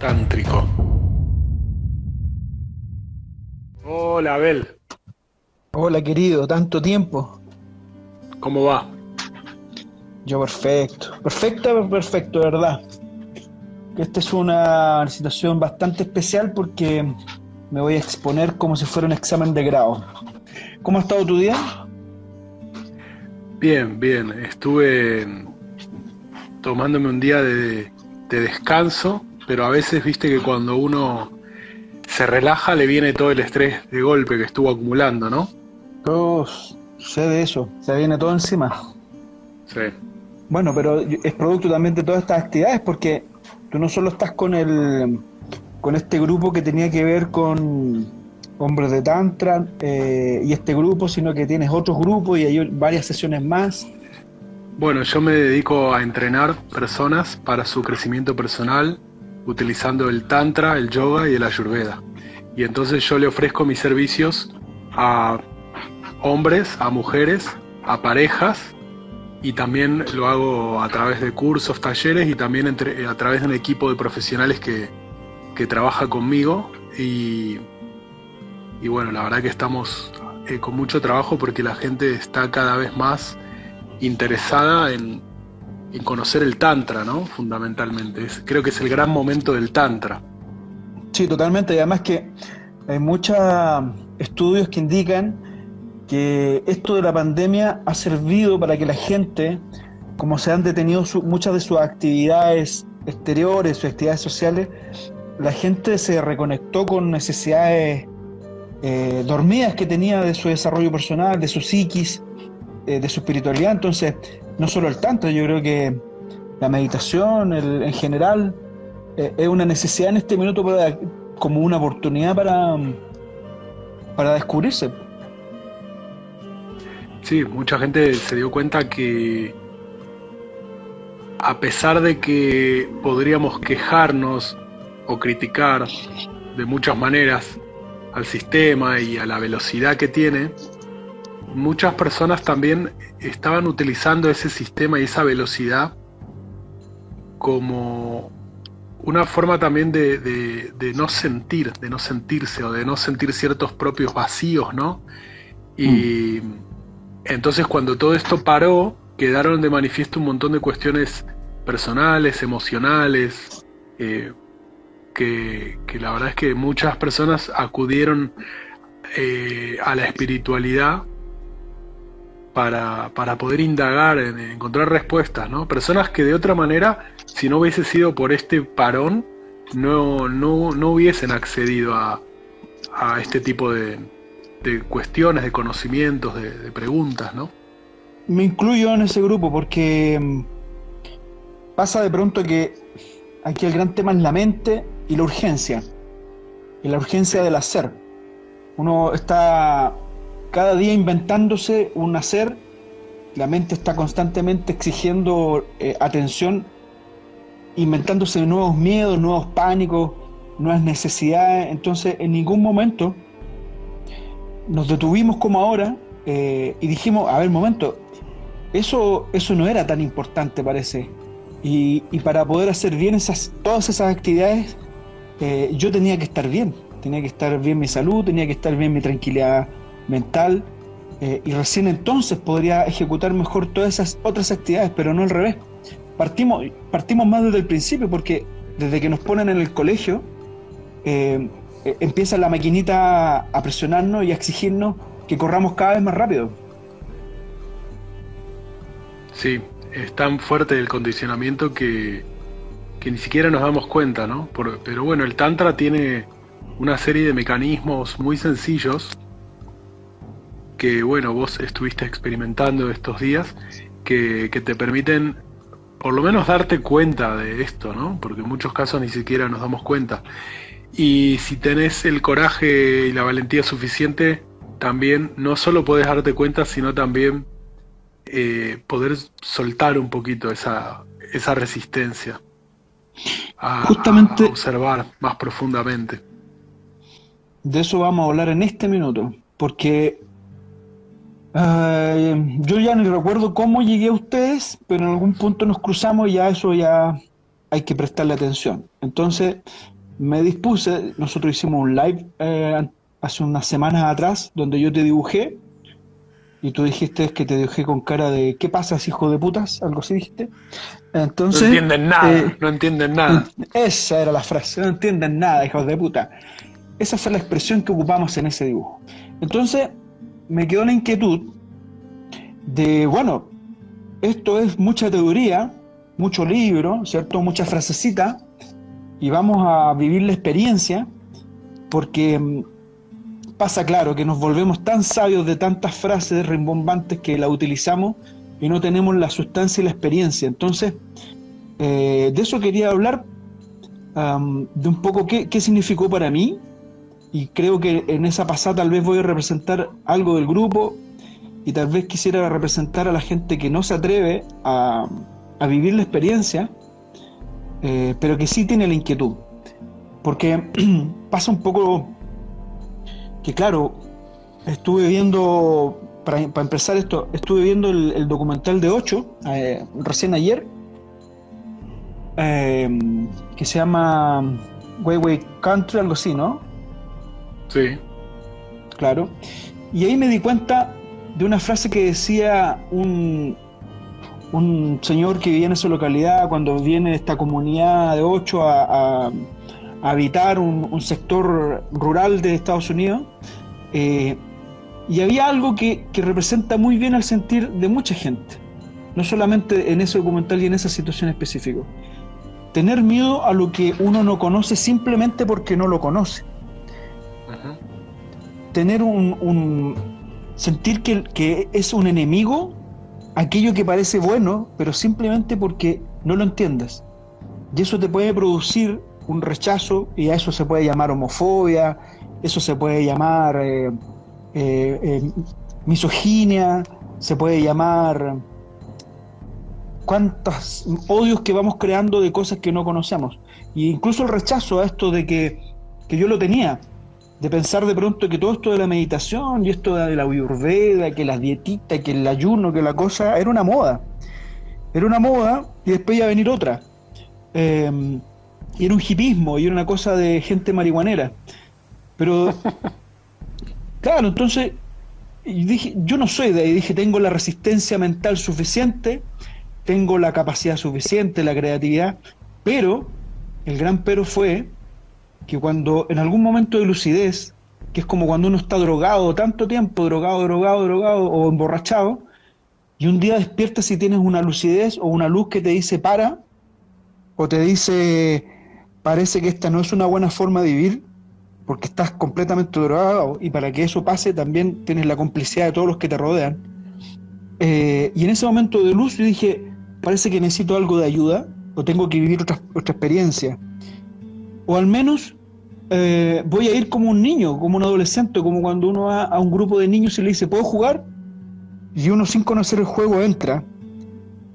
tántrico. Hola, Abel. Hola, querido, tanto tiempo. ¿Cómo va? Yo perfecto. Perfecto, perfecto, de verdad. Esta es una situación bastante especial porque me voy a exponer como si fuera un examen de grado. ¿Cómo ha estado tu día? Bien, bien. Estuve tomándome un día de, de descanso, pero a veces viste que cuando uno se relaja le viene todo el estrés de golpe que estuvo acumulando, ¿no? Oh, sé de eso, se viene todo encima. Sí. Bueno, pero es producto también de todas estas actividades porque tú no solo estás con el con este grupo que tenía que ver con hombres de tantra eh, y este grupo, sino que tienes otros grupos y hay varias sesiones más. Bueno, yo me dedico a entrenar personas para su crecimiento personal utilizando el tantra, el yoga y el ayurveda. Y entonces yo le ofrezco mis servicios a hombres, a mujeres, a parejas y también lo hago a través de cursos, talleres y también a través de un equipo de profesionales que, que trabaja conmigo y, y, bueno, la verdad que estamos eh, con mucho trabajo porque la gente está cada vez más interesada en, conocer el Tantra, ¿no? Fundamentalmente. creo que es el gran momento del Tantra. Sí, totalmente. Y además que hay muchos estudios que indican que esto de la pandemia ha servido para que la gente, como se han detenido muchas de sus actividades exteriores, sus actividades sociales, la gente se reconectó con necesidades eh, dormidas que tenía de su desarrollo personal, de su psiquis, eh, de su espiritualidad. Entonces, no solo el tanto, yo creo que la meditación en general eh, es una necesidad en este minuto para, como una oportunidad para, para descubrirse. Sí, mucha gente se dio cuenta que a pesar de que podríamos quejarnos o criticar de muchas maneras al sistema y a la velocidad que tiene, muchas personas también estaban utilizando ese sistema y esa velocidad como una forma también de, no sentir, de no sentirse o de no sentir ciertos propios vacíos, ¿no? Y mm. entonces cuando todo esto paró, quedaron de manifiesto un montón de cuestiones personales, emocionales, eh, que, la verdad es que muchas personas acudieron eh, a la espiritualidad para, para poder indagar, en, encontrar respuestas, ¿no? Personas que de otra manera, si no hubiese sido por este parón, no, no, no hubiesen accedido a, a este tipo de, de, cuestiones, de conocimientos, de, preguntas, ¿no? Me incluyo en ese grupo porque mm, pasa de pronto que aquí el gran tema es la mente y la urgencia, y la urgencia del hacer. Uno está cada día inventándose un hacer, la mente está constantemente exigiendo eh, atención, inventándose nuevos miedos, nuevos pánicos, nuevas necesidades, entonces en ningún momento nos detuvimos como ahora eh, y dijimos, a ver, momento, eso, eso no era tan importante parece. Y, para poder hacer bien esas, todas esas actividades, eh, yo tenía que estar bien, tenía que estar bien mi salud, tenía que estar bien mi tranquilidad mental, eh, y recién entonces podría ejecutar mejor todas esas otras actividades, pero no al revés. Partimos, partimos más desde el principio, porque desde que nos ponen en el colegio, eh, eh, empieza la maquinita a presionarnos y a exigirnos que corramos cada vez más rápido. Sí, es tan fuerte el condicionamiento que, que ni siquiera nos damos cuenta, ¿no? pero bueno, el Tantra tiene una serie de mecanismos muy sencillos que, bueno, vos estuviste experimentando estos días, que, te permiten por lo menos darte cuenta de esto, ¿no? Porque en muchos casos ni siquiera nos damos cuenta. Y si tenés el coraje y la valentía suficiente, también no solo podés darte cuenta, sino también eh, poder soltar un poquito esa, esa resistencia a, Justamente, observar más profundamente. De eso vamos a hablar en este minuto, porque yo ya ni recuerdo cómo llegué a ustedes, pero en algún punto nos cruzamos y ya eso ya hay que prestarle atención. Entonces me dispuse, nosotros hicimos un live eh, hace unas semanas atrás donde yo te dibujé y tú dijiste que te dibujé con cara de ¿qué pasas, hijo de putas? Algo así dijiste. Entonces, no entienden nada, eh, no entienden nada. Esa era la frase, no entienden nada, hijos de puta. Esa fue la expresión que ocupamos en ese dibujo. Entonces, me quedó la inquietud de, bueno, esto es mucha teoría, mucho libro, ¿cierto? Mucha frasecita, y vamos a vivir la experiencia, porque mm, pasa claro que nos volvemos tan sabios de tantas frases rimbombantes que la utilizamos y no tenemos la sustancia y la experiencia. Entonces, eh, de eso quería hablar, de un poco qué, qué significó para mí, y creo que en esa pasada tal vez voy a representar algo del grupo y tal vez quisiera representar a la gente que no se atreve a, vivir la experiencia, eh, pero que sí tiene la inquietud. Porque pasa un poco que, claro, estuve viendo, para, empezar esto, estuve viendo el, documental de 8, eh, recién ayer, eh, que se llama Way Country, algo así, ¿no? Sí. Claro. Y ahí me di cuenta de una frase que decía un, un señor que vivía en esa localidad cuando viene esta comunidad de ocho a, habitar un, sector rural de Estados Unidos. Eh, y había algo que, que, representa muy bien al sentir de mucha gente, no solamente en ese documental y en esa situación específica. Tener miedo a lo que uno no conoce simplemente porque no lo conoce tener un, sentir que, es un enemigo aquello que parece bueno, pero simplemente porque no lo entiendes. Y eso te puede producir un rechazo, y a eso se puede llamar homofobia, eso se puede llamar eh, eh, eh, misoginia, se puede llamar cuántos odios que vamos creando de cosas que no conocemos. E incluso el rechazo a esto de que, que yo lo tenía, de pensar de pronto que todo esto de la meditación y esto de la ayurveda, que las dietitas, que el ayuno, que la cosa, era una moda. Era una moda y después iba a venir otra. Em, y era un hipismo y era una cosa de gente marihuanera. Pero, claro, entonces dije, yo no soy de ahí, dije, tengo la resistencia mental suficiente, tengo la capacidad suficiente, la creatividad, pero el gran pero fue que cuando en algún momento de lucidez, que es como cuando uno está drogado tanto tiempo, drogado, drogado, drogado o emborrachado, y un día despiertas y tienes una lucidez o una luz que te dice para, o te dice parece que esta no es una buena forma de vivir, porque estás completamente drogado y para que eso pase también tienes la complicidad de todos los que te rodean. Eh, y en ese momento de luz yo dije, parece que necesito algo de ayuda o tengo que vivir otra, otra experiencia. O al menos eh, voy a ir como un niño, como un adolescente, como cuando uno va a un grupo de niños y le dice, ¿puedo jugar? Y uno sin conocer el juego entra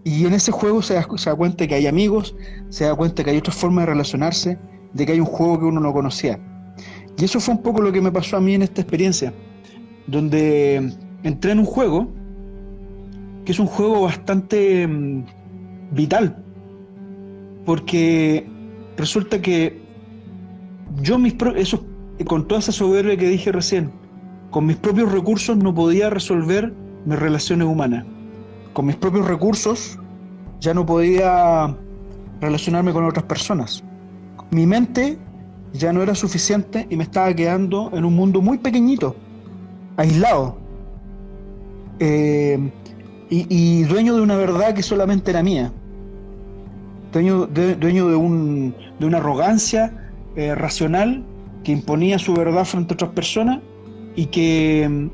y en ese juego se da, se da cuenta que hay amigos, se da cuenta que hay otras formas de relacionarse, de que hay un juego que uno no conocía. Y eso fue un poco lo que me pasó a mí en esta experiencia, donde entré en un juego que es un juego bastante mm, vital, porque resulta que yo mis con toda esa soberbia que dije recién, con mis propios recursos no podía resolver mis relaciones humanas. Con mis propios recursos ya no podía relacionarme con otras personas. Mi mente ya no era suficiente y me estaba quedando en un mundo muy pequeñito, aislado, eh, y, dueño de una verdad que solamente era mía, dueño dueño de, un, de una arrogancia eh, racional que imponía su verdad frente a otras personas y que mm,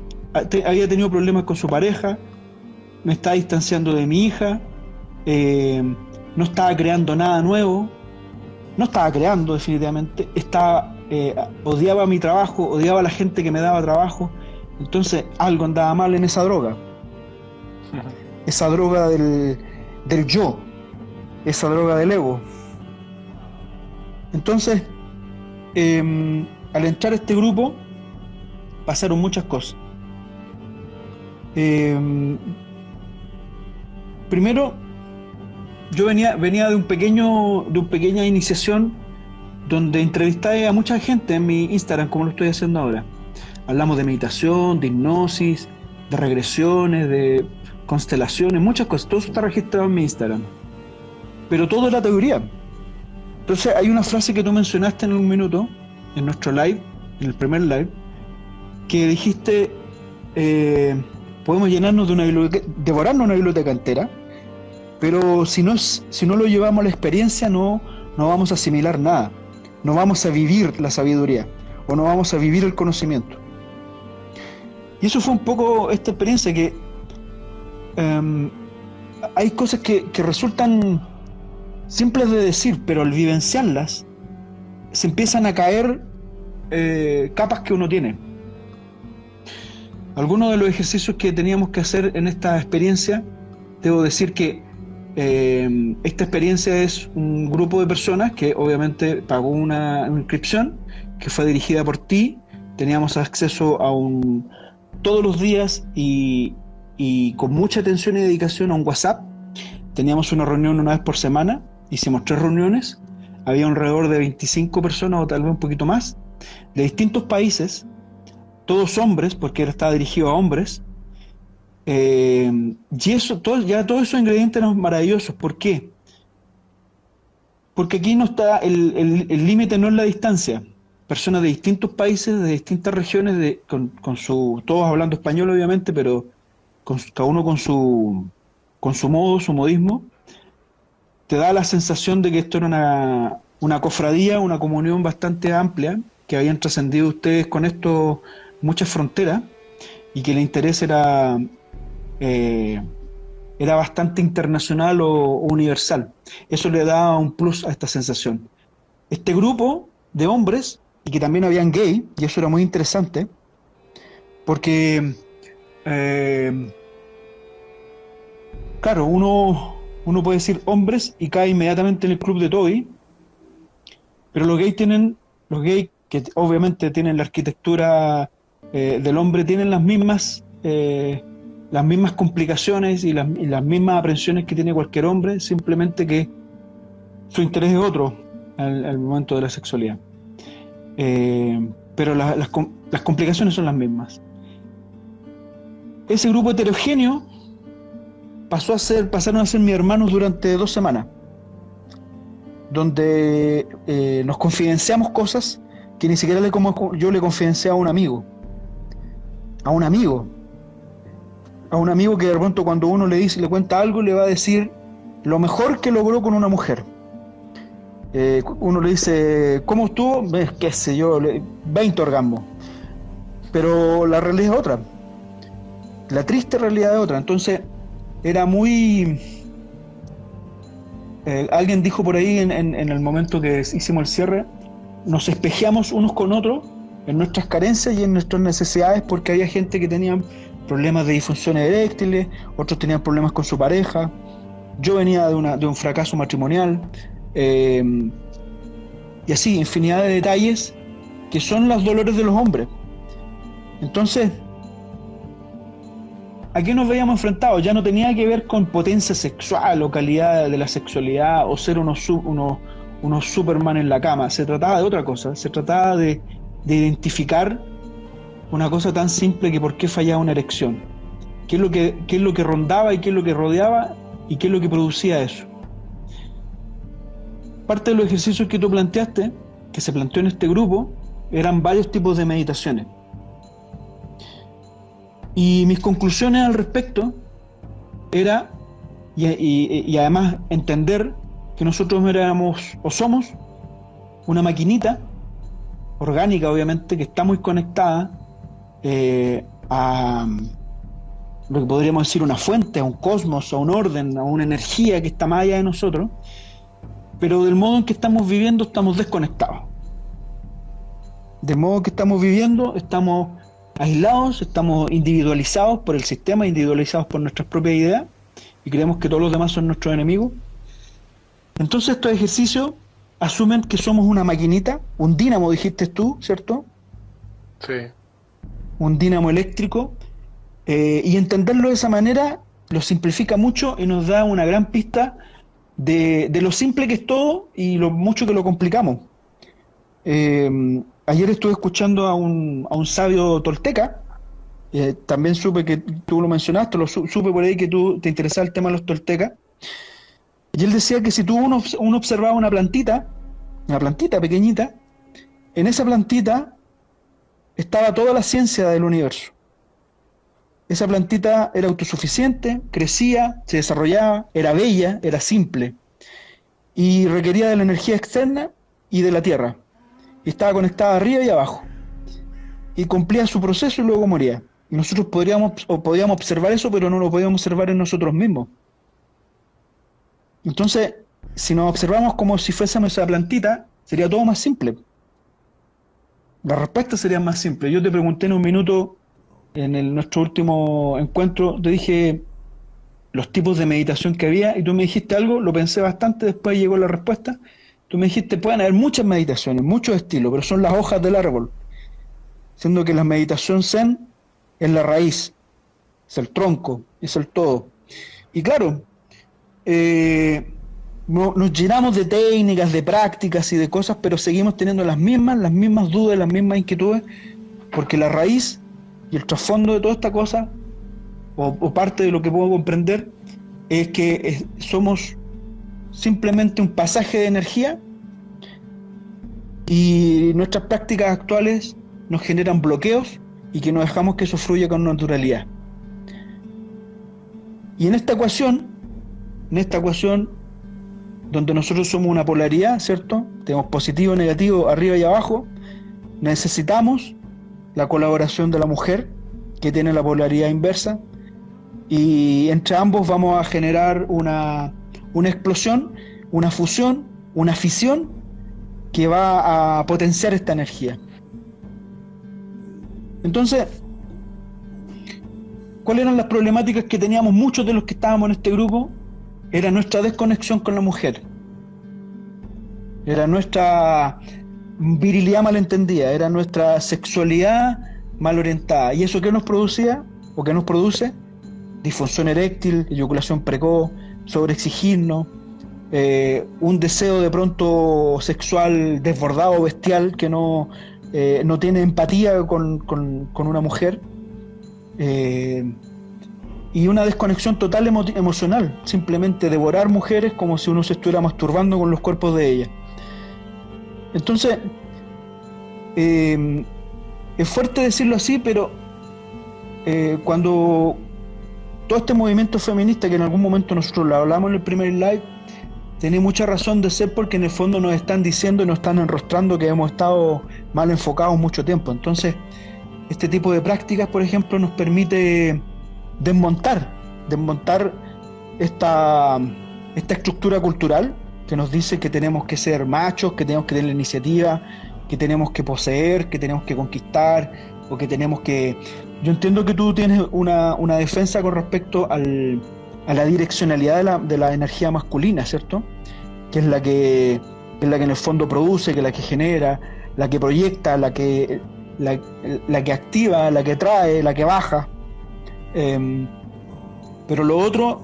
había tenido problemas con su pareja, me estaba distanciando de mi hija, eh, no estaba creando nada nuevo, no estaba creando definitivamente, estaba, eh, odiaba mi trabajo, odiaba a la gente que me daba trabajo, entonces algo andaba mal en esa droga, esa droga del, del yo, esa droga del ego. Entonces, Em, al entrar a este grupo pasaron muchas cosas. Em, primero, yo venía, venía de un pequeño, de una pequeña iniciación donde entrevisté a mucha gente en mi Instagram, como lo estoy haciendo ahora. Hablamos de meditación, de hipnosis, de regresiones, de constelaciones, muchas cosas. Todo eso está registrado en mi Instagram. Pero todo es la teoría. Entonces hay una frase que tú mencionaste en un minuto, en nuestro live, en el primer live, que dijiste, eh, podemos llenarnos de una biblioteca, devorarnos una biblioteca entera, pero si no, si no lo llevamos a la experiencia no, no vamos a asimilar nada, no vamos a vivir la sabiduría o no vamos a vivir el conocimiento. Y eso fue un poco esta experiencia que em, hay cosas que, resultan simples de decir, pero al vivenciarlas se empiezan a caer eh, capas que uno tiene. Algunos de los ejercicios que teníamos que hacer en esta experiencia, debo decir que eh, esta experiencia es un grupo de personas que obviamente pagó una, inscripción que fue dirigida por ti. Teníamos acceso a un todos los días y, con mucha atención y dedicación a un WhatsApp. Teníamos una reunión una vez por semana. Hicimos tres reuniones. Había alrededor de 25 personas o tal vez un poquito más de distintos países, todos hombres, porque estaba dirigido a hombres, eh, y eso, todo, ya todos esos ingredientes eran maravillosos. ¿Por qué? Porque aquí no está, el límite no es la distancia. Personas de distintos países, de distintas regiones, de, con, su, todos hablando español obviamente, pero con, cada uno con su, con su modo, su modismo, te da la sensación de que esto era una, cofradía, una comunión bastante amplia, que habían trascendido ustedes con esto muchas fronteras y que el interés era eh, era bastante internacional o, universal. Eso le da un plus a esta sensación. Este grupo de hombres, y que también habían gay, y eso era muy interesante, porque, eh, claro, uno, uno puede decir hombres y cae inmediatamente en el club de Toby, pero los gays tienen, los gays que obviamente tienen la arquitectura eh, del hombre, tienen las mismas las mismas complicaciones y las, mismas aprensiones que tiene cualquier hombre, simplemente que su interés es otro al, momento de la sexualidad. Eh, pero las, complicaciones son las mismas. Ese grupo heterogéneo pasó a ser, pasaron a ser mis hermanos durante dos semanas, donde eh, nos confidenciamos cosas que ni siquiera le, como yo le confidencié a un amigo, a un amigo, a un amigo que de pronto cuando uno le dice, le cuenta algo, le va a decir lo mejor que logró con una mujer. Eh, uno le dice, ¿cómo estuvo? Qué sé yo, 20 orgasmos. Pero la realidad es otra. La triste realidad es otra. Entonces, era muy... Eh, alguien dijo por ahí en, el momento que hicimos el cierre, nos espejeamos unos con otros en nuestras carencias y en nuestras necesidades porque había gente que tenía problemas de disfunciones eréctiles, otros tenían problemas con su pareja. Yo venía de, una, de un fracaso matrimonial. Eh, y así, infinidad de detalles que son los dolores de los hombres. Entonces, ¿a qué nos veíamos enfrentados? Ya no tenía que ver con potencia sexual o calidad de la sexualidad o ser unos, Superman en la cama. Se trataba de otra cosa. Se trataba de, de identificar una cosa tan simple que por qué fallaba una erección. ¿Qué es, lo que, es lo que rondaba y qué es lo que rodeaba y qué es lo que producía eso? Parte de los ejercicios que tú planteaste, que se planteó en este grupo, eran varios tipos de meditaciones. Y mis conclusiones al respecto era, y, además entender que nosotros éramos o somos una maquinita orgánica, obviamente, que está muy conectada eh, a lo que podríamos decir una fuente, a un cosmos, a un orden, a una energía que está más allá de nosotros, pero del modo en que estamos viviendo estamos desconectados. Del modo que estamos viviendo estamos aislados, estamos individualizados por el sistema, individualizados por nuestras propias ideas y creemos que todos los demás son nuestros enemigos. Entonces estos ejercicios asumen que somos una maquinita, un dínamo dijiste tú, ¿cierto? Sí un dínamo eléctrico, eh, y entenderlo de esa manera lo simplifica mucho y nos da una gran pista de, lo simple que es todo y lo mucho que lo complicamos. Eh, ayer estuve escuchando a un, a un sabio tolteca, eh, también supe que tú lo mencionaste, lo supe por ahí que tú te interesaba el tema de los toltecas, y él decía que si tú uno, uno observaba una plantita, una plantita pequeñita, en esa plantita estaba toda la ciencia del universo. Esa plantita era autosuficiente, crecía, se desarrollaba, era bella, era simple y requería de la energía externa y de la tierra. Y estaba conectada arriba y abajo. Y cumplía su proceso y luego moría. Y nosotros podríamos, o podíamos observar eso, pero no lo podíamos observar en nosotros mismos. Entonces, si nos observamos como si fuésemos esa plantita, sería todo más simple. La respuesta sería más simple. Yo te pregunté en un minuto, en nuestro último encuentro, te dije los tipos de meditación que había y tú me dijiste algo, lo pensé bastante, después llegó la respuesta. Tú me dijiste, pueden haber muchas meditaciones, muchos estilos, pero son las hojas del árbol. Siendo que la meditación zen es la raíz, es el tronco, es el todo. Y claro, eh, nos llenamos de técnicas, de prácticas y de cosas, pero seguimos teniendo las mismas, las mismas dudas, las mismas inquietudes, porque la raíz y el trasfondo de toda esta cosa, o, parte de lo que puedo comprender, es que somos simplemente un pasaje de energía y nuestras prácticas actuales nos generan bloqueos y que no dejamos que eso fluya con naturalidad. Y en esta ecuación, en esta ecuación donde nosotros somos una polaridad, ¿cierto? Tenemos positivo, negativo, arriba y abajo. Necesitamos la colaboración de la mujer, que tiene la polaridad inversa, y entre ambos vamos a generar una, una explosión, una fusión, una fisión que va a potenciar esta energía. Entonces, ¿cuáles eran las problemáticas que teníamos muchos de los que estábamos en este grupo? era nuestra desconexión con la mujer. Era nuestra virilidad malentendida, era nuestra sexualidad mal orientada. ¿Y eso qué nos producía o qué nos produce? Disfunción eréctil, eyaculación precoz, sobreexigirnos, eh, un deseo de pronto sexual desbordado, bestial, que no, eh, no tiene empatía con, con una mujer. Eh, y una desconexión total emocional, simplemente devorar mujeres como si uno se estuviera masturbando con los cuerpos de ellas. Entonces, eh, es fuerte decirlo así, pero cuando todo este movimiento feminista que en algún momento nosotros lo hablamos en el primer live, tiene mucha razón de ser porque en el fondo nos están diciendo y nos están enrostrando que hemos estado mal enfocados mucho tiempo. Entonces, este tipo de prácticas, por ejemplo, nos permite desmontar, desmontar esta, esta estructura cultural que nos dice que tenemos que ser machos, que tenemos que tener la iniciativa, que tenemos que poseer, que tenemos que conquistar, o que tenemos que... Yo entiendo que tú tienes una, una defensa con respecto al, a la direccionalidad de la, de la, energía masculina, ¿cierto? Que es la que, es la que en el fondo produce, que es la que genera, la que proyecta, la que, la, que activa, la que trae, la que baja. Em, pero lo otro,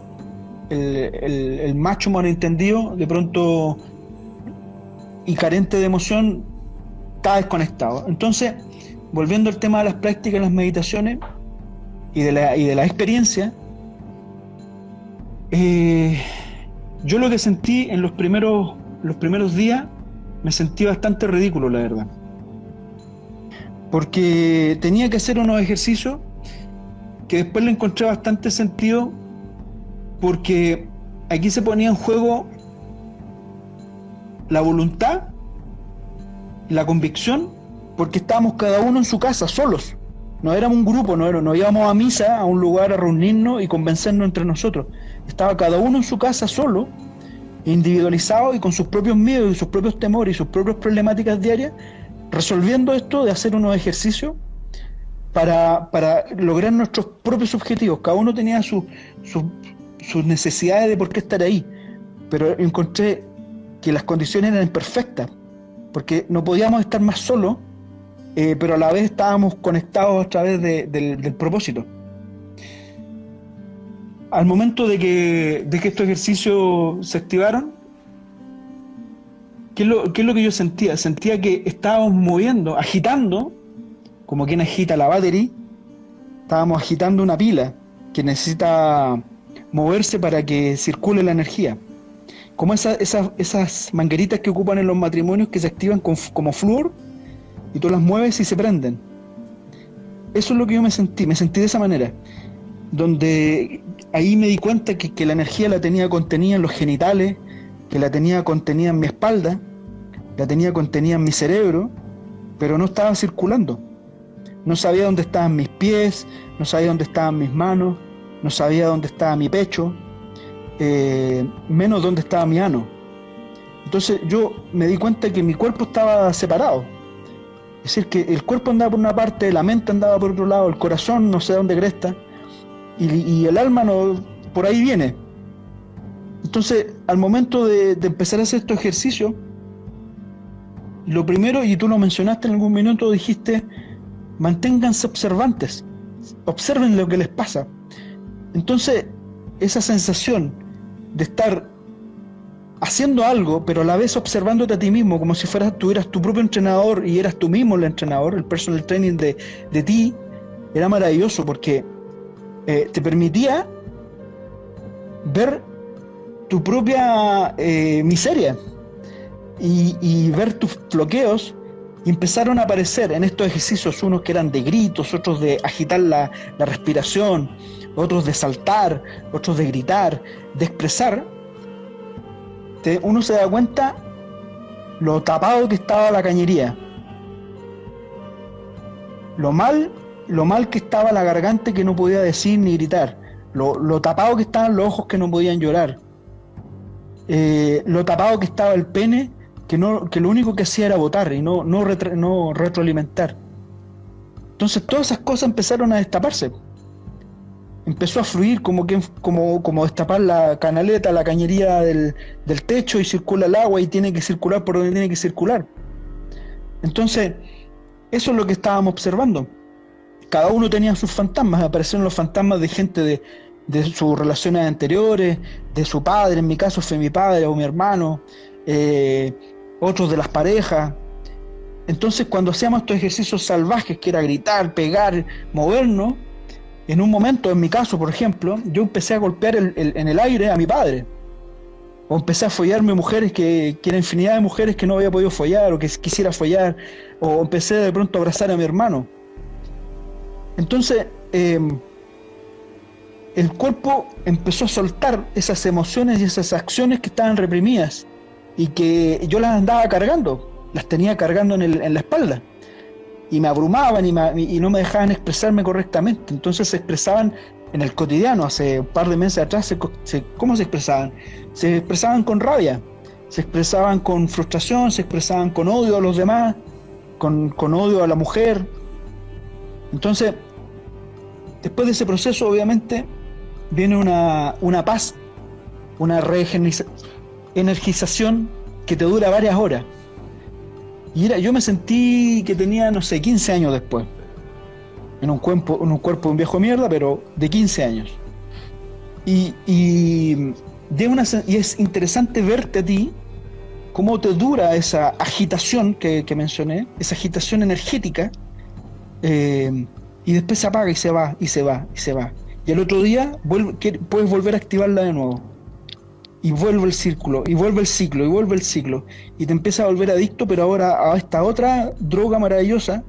el, el, macho malentendido, de pronto y carente de emoción, está desconectado. Entonces, volviendo al tema de las prácticas, las meditaciones y de la, y de la experiencia, eh, yo lo que sentí en los primeros, los primeros días, me sentí bastante ridículo, la verdad. Porque tenía que hacer unos ejercicios que después le encontré bastante sentido porque aquí se ponía en juego la voluntad, la convicción, porque estábamos cada uno en su casa, solos. No éramos un grupo, no, no íbamos a misa, a un lugar a reunirnos y convencernos entre nosotros. Estaba cada uno en su casa solo, individualizado y con sus propios miedos y sus propios temores y sus propias problemáticas diarias, resolviendo esto de hacer unos ejercicios para, para lograr nuestros propios objetivos. Cada uno tenía sus necesidades de por qué estar ahí, pero encontré que las condiciones eran perfectas, porque no podíamos estar más solos, eh, pero a la vez estábamos conectados a través del, propósito. Al momento de que, de que estos ejercicios se activaron, ¿qué es, lo, ¿qué es lo que yo sentía? Sentía que estábamos moviendo, agitando, como quien agita la batería, estábamos agitando una pila que necesita moverse para que circule la energía. Como esas mangueritas que ocupan en los matrimonios que se activan como flúor y tú las mueves y se prenden. Eso es lo que yo me sentí, me sentí de esa manera, donde ahí me di cuenta que, que la energía la tenía contenida en los genitales, que la tenía contenida en mi espalda, la tenía contenida en mi cerebro, pero no estaba circulando. No sabía dónde estaban mis pies, no sabía dónde estaban mis manos, no sabía dónde estaba mi pecho, eh, menos dónde estaba mi ano. Entonces yo me di cuenta que mi cuerpo estaba separado. Es decir, que el cuerpo andaba por una parte, la mente andaba por otro lado, el corazón no sé dónde cresta, y, el alma no, por ahí viene. Entonces, al momento de, de empezar a hacer estos ejercicios, lo primero, y tú lo mencionaste en algún minuto, dijiste, manténganse observantes, observen lo que les pasa. Entonces, esa sensación de estar haciendo algo, pero a la vez observándote a ti mismo, como si fueras, tú eras tu propio entrenador y eras tú mismo el entrenador, el personal training de, de ti, era maravilloso porque eh, te permitía ver tu propia eh, miseria y, y, ver tus bloqueos y empezaron a aparecer en estos ejercicios. Unos que eran de gritos, otros de agitar la, la respiración, otros de saltar, otros de gritar, de expresar, uno se da cuenta lo tapado que estaba la cañería, lo mal, lo mal que estaba la garganta que no podía decir ni gritar, lo, tapado que estaban los ojos que no podían llorar, eh, lo tapado que estaba el pene que, no, que lo único que hacía era votar y no, no, no retroalimentar. Entonces todas esas cosas empezaron a destaparse empezó a fluir como, que, como, como destapar la canaleta, la cañería del, techo y circula el agua y tiene que circular por donde tiene que circular. Entonces, eso es lo que estábamos observando. Cada uno tenía sus fantasmas, aparecieron los fantasmas de gente de, de sus relaciones anteriores, de su padre, en mi caso fue mi padre o mi hermano, eh, otros de las parejas. Entonces, cuando hacíamos estos ejercicios salvajes, que era gritar, pegar, movernos, en un momento, en mi caso, por ejemplo, yo empecé a golpear en el aire a mi padre. O empecé a follarme mujeres que, que era infinidad de mujeres que no había podido follar o que quisiera follar. O empecé de pronto a abrazar a mi hermano. Entonces, em, el cuerpo empezó a soltar esas emociones y esas acciones que estaban reprimidas y que yo las andaba cargando, las tenía cargando en, en la espalda y me abrumaban y, no me dejaban expresarme correctamente. Entonces se expresaban en el cotidiano, hace un par de meses atrás, ¿cómo se expresaban? Se expresaban con rabia, se expresaban con frustración, se expresaban con odio a los demás, con, odio a la mujer. Entonces, después de ese proceso, obviamente, viene una, una paz, una energización que te dura varias horas. Y era, yo me sentí que tenía, no sé, 15 años después. En un cuerpo, en un cuerpo de un viejo mierda, pero de 15 años. Y, y, de una, y es interesante verte a ti cómo te dura esa agitación que, mencioné, esa agitación energética, eh, y después se apaga y se va, y se va, y se va. Y el otro día puedes volver a activarla de nuevo y vuelve el círculo, y vuelve el ciclo, y vuelve el ciclo, y te empieza a volver adicto, pero ahora a esta otra droga maravillosa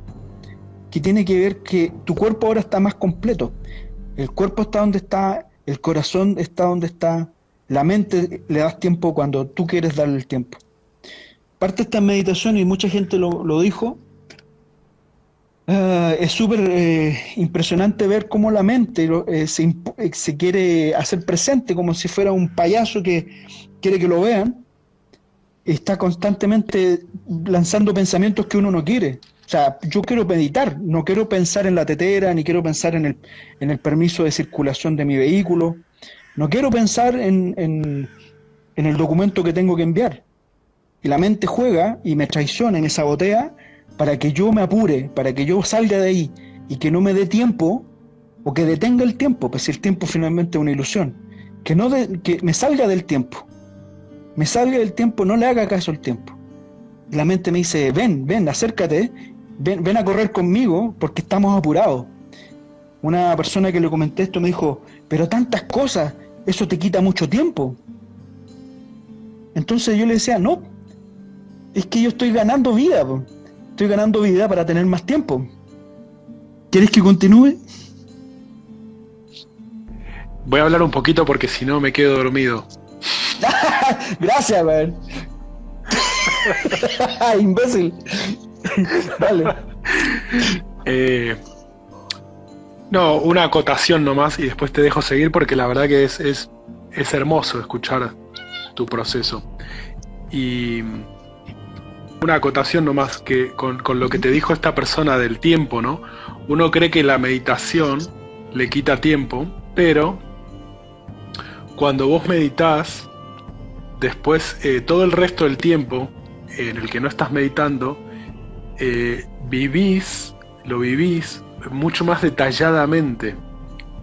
que tiene que ver que tu cuerpo ahora está más completo. El cuerpo está donde está, el corazón está donde está, la mente le das tiempo cuando tú quieres darle el tiempo. Parte esta meditación, y mucha gente lo, lo dijo, Ah, es súper eh, impresionante ver cómo la mente eh, se, eh, se, quiere hacer presente como si fuera un payaso que quiere que lo vean. Está constantemente lanzando pensamientos que uno no quiere. O sea, yo quiero meditar, no quiero pensar en la tetera, ni quiero pensar en el, en el permiso de circulación de mi vehículo, no quiero pensar en, en, en el documento que tengo que enviar. Y la mente juega y me traiciona, en esa botea para que yo me apure, para que yo salga de ahí y que no me dé tiempo o que detenga el tiempo, pues el tiempo finalmente es una ilusión, que no que me salga del tiempo, me salga del tiempo, no le haga caso al tiempo. la mente me dice, ven, ven, acércate, ven, ven a correr conmigo porque estamos apurados. Una persona que le comenté esto me dijo, pero tantas cosas, eso te quita mucho tiempo. Entonces yo le decía, no, es que yo estoy ganando vida, estoy ganando vida para tener más tiempo. ¿Quieres que continúe? Voy a hablar un poquito porque si no me quedo dormido. Gracias, man. Imbécil. Dale. Eh, no, una acotación nomás y después te dejo seguir porque la verdad que es, es, es hermoso escuchar tu proceso. Y una acotación nomás que con, con, lo que te dijo esta persona del tiempo, ¿no? Uno cree que la meditación le quita tiempo, pero cuando vos meditas, después eh, todo el resto del tiempo en el que no estás meditando, eh, vivís, lo vivís mucho más detalladamente.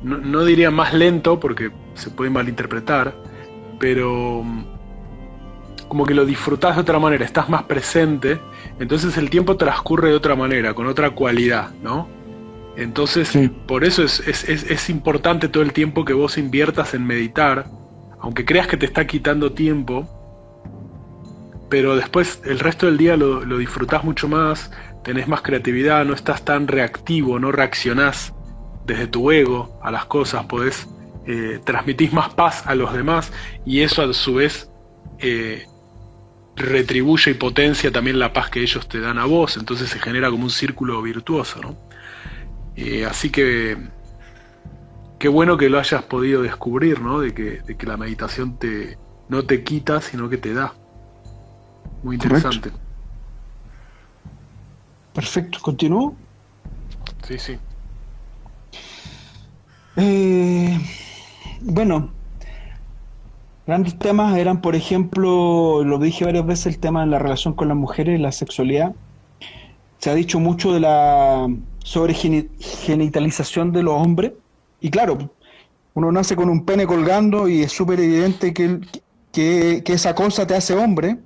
No, no, diría más lento porque se puede malinterpretar, pero mm, como que lo disfrutás de otra manera, estás más presente, entonces el tiempo transcurre de otra manera, con otra cualidad, ¿no? Entonces, sí. por eso es, es, es, importante todo el tiempo que vos inviertas en meditar, aunque creas que te está quitando tiempo, pero después el resto del día lo, lo disfrutás mucho más, tenés más creatividad, no estás tan reactivo, no reaccionás desde tu ego a las cosas, podés eh, transmitís más paz a los demás y eso a su vez eh, retribuye y potencia también la paz que ellos te dan a vos, entonces se genera como un círculo virtuoso, ¿no? Eh, así que qué bueno que lo hayas podido descubrir, ¿no? De que, de que la meditación te, no te quita, sino que te da. Muy interesante. Correcto. Perfecto, ¿continúo? Sí, sí. Eh, bueno, grandes temas eran, por ejemplo, lo dije varias veces, el tema de la relación con las mujeres, la sexualidad. Se ha dicho mucho de la sobre genitalización de los hombres. Y claro, uno nace con un pene colgando y es súper evidente que, que, esa cosa te hace hombre.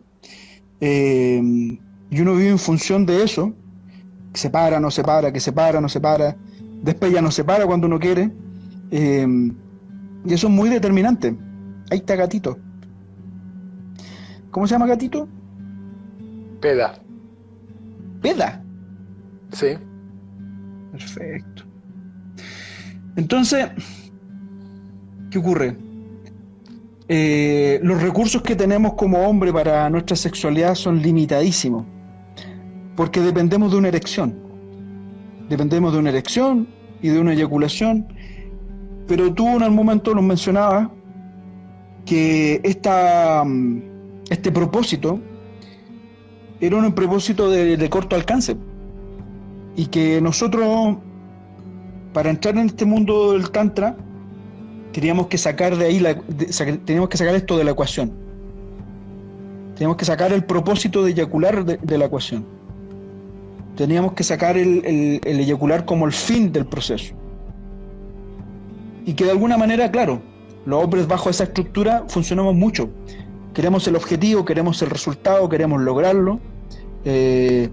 Eh, y uno vive en función de eso. Se para, no se para, que se para, no se para. Después ya no se para cuando uno quiere. Eh, y eso es muy determinante. Ahí está Gatito. ¿Cómo se llama Gatito? Peda. ¿Peda? Sí. Perfecto. Entonces, ¿qué ocurre? Eh, los recursos que tenemos como hombre para nuestra sexualidad son limitadísimos, porque dependemos de una erección. Dependemos de una erección y de una eyaculación, pero tú en algún momento nos mencionabas que esta, este propósito era un propósito de, corto alcance y que nosotros, para entrar en este mundo del Tantra, teníamos que sacar de ahí, la, teníamos que sacar esto de la ecuación. Teníamos que sacar el propósito de eyacular de, la ecuación. Teníamos que sacar el, el, eyacular como el fin del proceso. Y que de alguna manera, claro, los hombres bajo esa estructura funcionamos mucho. Queremos el objetivo, queremos el resultado, queremos lograrlo. Eh,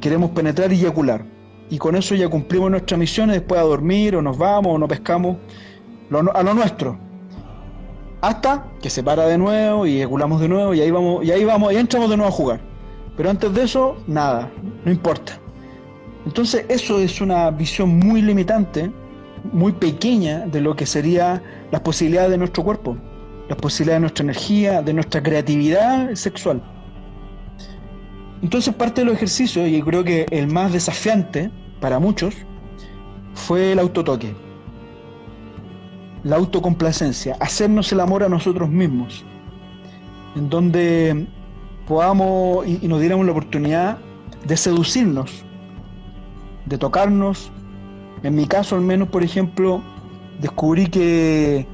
queremos penetrar y eyacular. Y con eso ya cumplimos nuestra misión y después a dormir o nos vamos o no pescamos a lo nuestro. Hasta que se para de nuevo y eyaculamos de nuevo y ahí vamos, y ahí vamos, y entramos de nuevo a jugar. Pero antes de eso, nada, no importa. Entonces eso es una visión muy limitante, muy pequeña de lo que serían las posibilidades de nuestro cuerpo, las posibilidades de nuestra energía, de nuestra creatividad sexual. Entonces parte de los ejercicios, y creo que el más desafiante para muchos, fue el autotoque, la autocomplacencia, hacernos el amor a nosotros mismos, en donde podamos y, y nos diéramos la oportunidad de seducirnos, de tocarnos. En mi caso al menos, por ejemplo, descubrí que,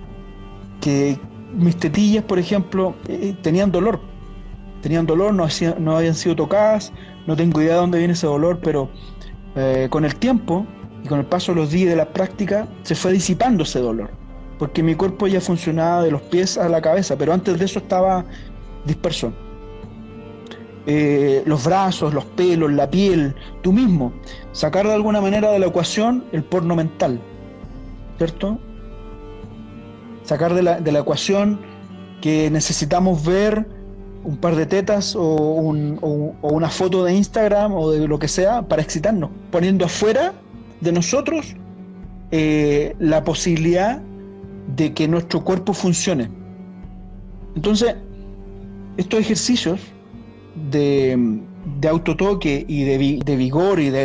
que mis tetillas, por ejemplo, eh, tenían dolor tenían dolor, no, hacía, no habían sido tocadas, no tengo idea de dónde viene ese dolor, pero eh, con el tiempo y con el paso de los días de la práctica se fue disipando ese dolor, porque mi cuerpo ya funcionaba de los pies a la cabeza, pero antes de eso estaba disperso. Eh, los brazos, los pelos, la piel, tú mismo. Sacar de alguna manera de la ecuación el porno mental, ¿cierto? Sacar de la, de la ecuación que necesitamos ver un par de tetas o, una foto de Instagram o de lo que sea para excitarnos, poniendo afuera de nosotros eh, la posibilidad de que nuestro cuerpo funcione. Entonces, estos ejercicios de, autotoque y de, vigor y de,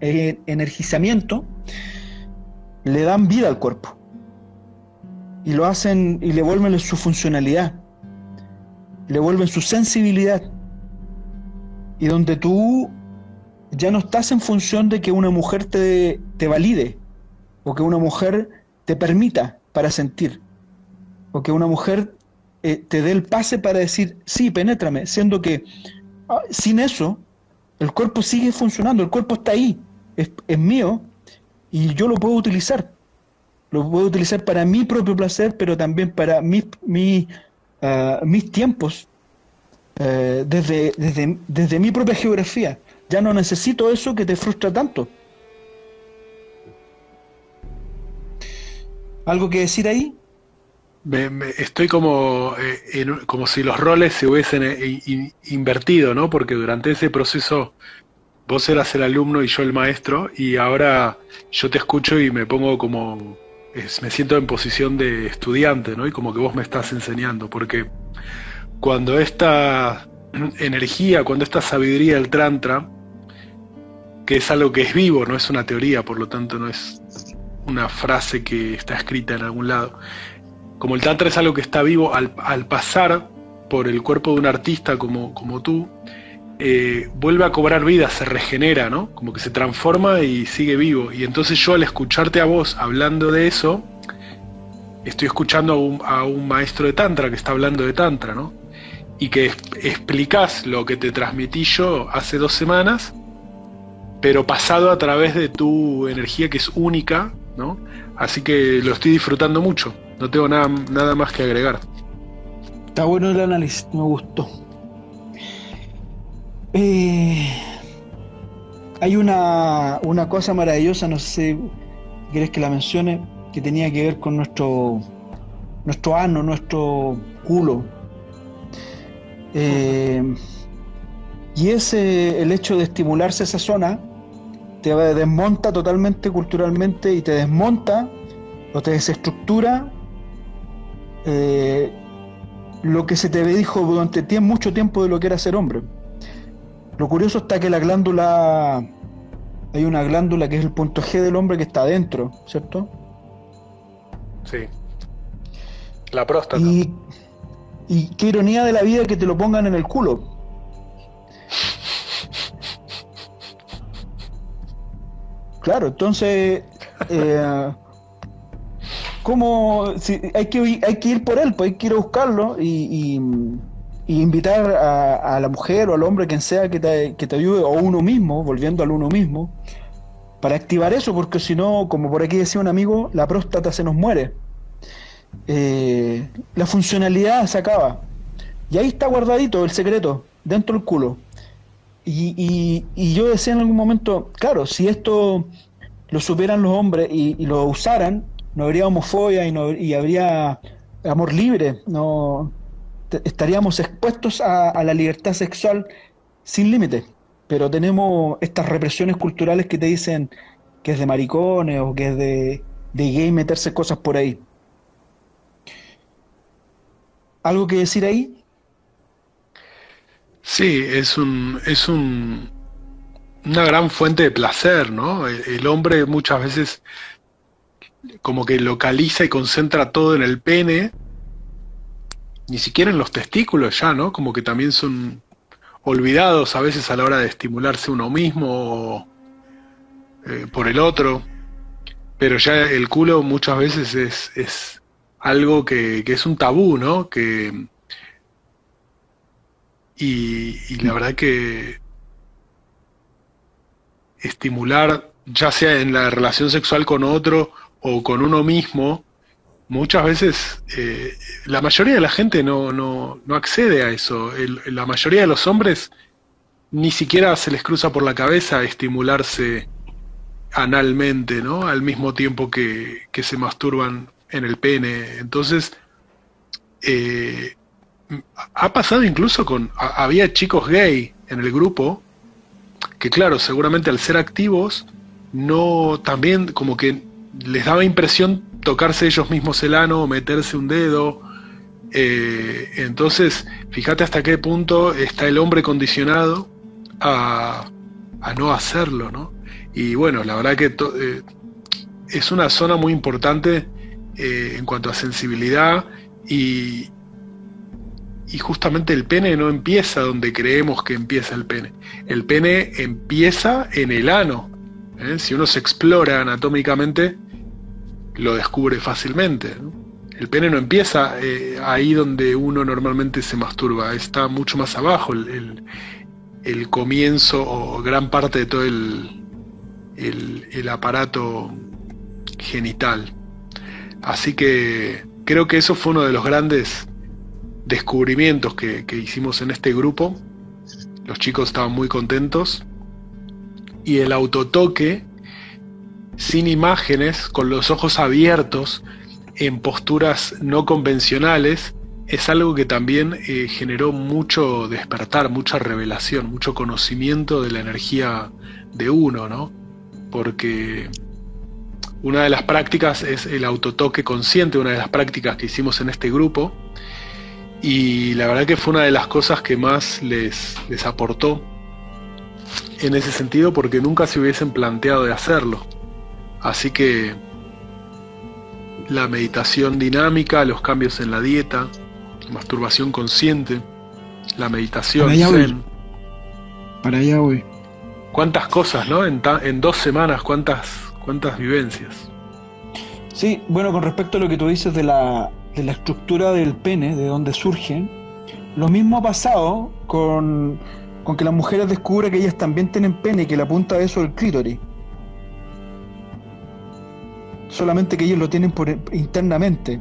eh, energizamiento le dan vida al cuerpo y lo hacen y le vuelven su funcionalidad le vuelven su sensibilidad. Y donde tú ya no estás en función de que una mujer te, te valide, o que una mujer te permita para sentir, o que una mujer eh, te dé el pase para decir, sí, penétrame, siendo que ah, sin eso el cuerpo sigue funcionando, el cuerpo está ahí, es, mío, y yo lo puedo utilizar. Lo puedo utilizar para mi propio placer, pero también para mi, mi mis tiempos eh, desde, desde, mi propia geografía. Ya no necesito eso que te frustra tanto. ¿Algo que decir ahí? Estoy como, eh, como si los roles se hubiesen eh, invertido, ¿no? Porque durante ese proceso vos eras el alumno y yo el maestro, y ahora yo te escucho y me pongo como, me siento en posición de estudiante, ¿no? Y como que vos me estás enseñando, porque cuando esta energía, cuando esta sabiduría del Tantra, que es algo que es vivo, no es una teoría, por lo tanto no es una frase que está escrita en algún lado, como el Tantra es algo que está vivo al, pasar por el cuerpo de un artista como, tú, eh, vuelve a cobrar vida, se regenera, ¿no? Como que se transforma y sigue vivo. Y entonces yo al escucharte a vos hablando de eso, estoy escuchando a un, maestro de Tantra que está hablando de Tantra, ¿no? y que explicás lo que te transmití yo hace dos semanas, pero pasado a través de tu energía que es única, ¿no? Así que lo estoy disfrutando mucho, no tengo nada, nada más que agregar. Está bueno el análisis, me gustó. Eh, hay una, una cosa maravillosa, no sé si quieres que la mencione, que tenía que ver con nuestro, nuestro ano, nuestro culo, eh, y ese, el hecho de estimularse esa zona te desmonta totalmente culturalmente y te desmonta o te desestructura eh, lo que se te dijo durante mucho tiempo de lo que era ser hombre. Lo curioso está que la glándula, hay una glándula que es el punto G del hombre que está adentro, ¿cierto? Sí. La próstata. Y qué ironía de la vida que te lo pongan en el culo. Claro, entonces, eh, ¿cómo? Si hay, que, hay que ir por él, pues hay que ir a buscarlo y, invitar a, la mujer o al hombre, quien sea, que te, que te ayude, o uno mismo, volviendo al uno mismo, para activar eso, porque si no, como por aquí decía un amigo, la próstata se nos muere. Eh, la funcionalidad se acaba. Y ahí está guardadito el secreto, dentro del culo. Y, yo decía en algún momento, claro, si esto lo supieran los hombres y, lo usaran, no habría homofobia y, no, y habría amor libre, no estaríamos expuestos a, la libertad sexual sin límite. Pero tenemos estas represiones culturales que te dicen que es de maricones o que es de, de gay meterse cosas por ahí. ¿Algo que decir ahí? Sí, es un, es un, una gran fuente de placer, ¿no? El, hombre muchas veces como que localiza y concentra todo en el pene, ni siquiera en los testículos ya, ¿no? Como que también son olvidados a veces a la hora de estimularse uno mismo o, eh, por el otro, pero ya el culo muchas veces es, es algo que, es un tabú, ¿no? Que, y, la verdad que estimular, ya sea en la relación sexual con otro o con uno mismo, muchas veces eh, la mayoría de la gente no, no, no accede a eso. la mayoría de los hombres ni siquiera se les cruza por la cabeza estimularse analmente, ¿no? Al mismo tiempo que, que se masturban en el pene. Entonces, eh, ha pasado incluso con... había chicos gay en el grupo que claro, seguramente al ser activos, no también como que les daba impresión tocarse ellos mismos el ano, meterse un dedo. Eh, entonces, fíjate hasta qué punto está el hombre condicionado a, no hacerlo, ¿no? Y bueno, la verdad que eh, es una zona muy importante eh, en cuanto a sensibilidad y, justamente el pene no empieza donde creemos que empieza el pene. El pene empieza en el ano. Si uno se explora anatómicamente, lo descubre fácilmente. El pene no empieza eh, ahí donde uno normalmente se masturba, está mucho más abajo. El, comienzo o gran parte de todo el, el aparato genital. Así que creo que eso fue uno de los grandes descubrimientos que, hicimos en este grupo. Los chicos estaban muy contentos. Y el autotoque, sin imágenes, con los ojos abiertos, en posturas no convencionales, es algo que también eh, generó mucho despertar, mucha revelación, mucho conocimiento de la energía de uno, ¿no? Porque una de las prácticas es el autotoque consciente, una de las prácticas que hicimos en este grupo, y la verdad que fue una de las cosas que más les, les aportó en ese sentido porque nunca se hubiesen planteado de hacerlo. Así que la meditación dinámica, los cambios en la dieta, masturbación consciente, la meditación Para allá Voy. Para allá voy. ¿Cuántas cosas, no? En, en dos semanas, cuántas, cuántas vivencias. Sí, bueno, con respecto a lo que tú dices de la, de la estructura del pene, de donde surge, lo mismo ha pasado con, con que las mujeres descubren que ellas también tienen pene y que la punta de eso es el clítoris. Solamente que ellos lo tienen por, internamente.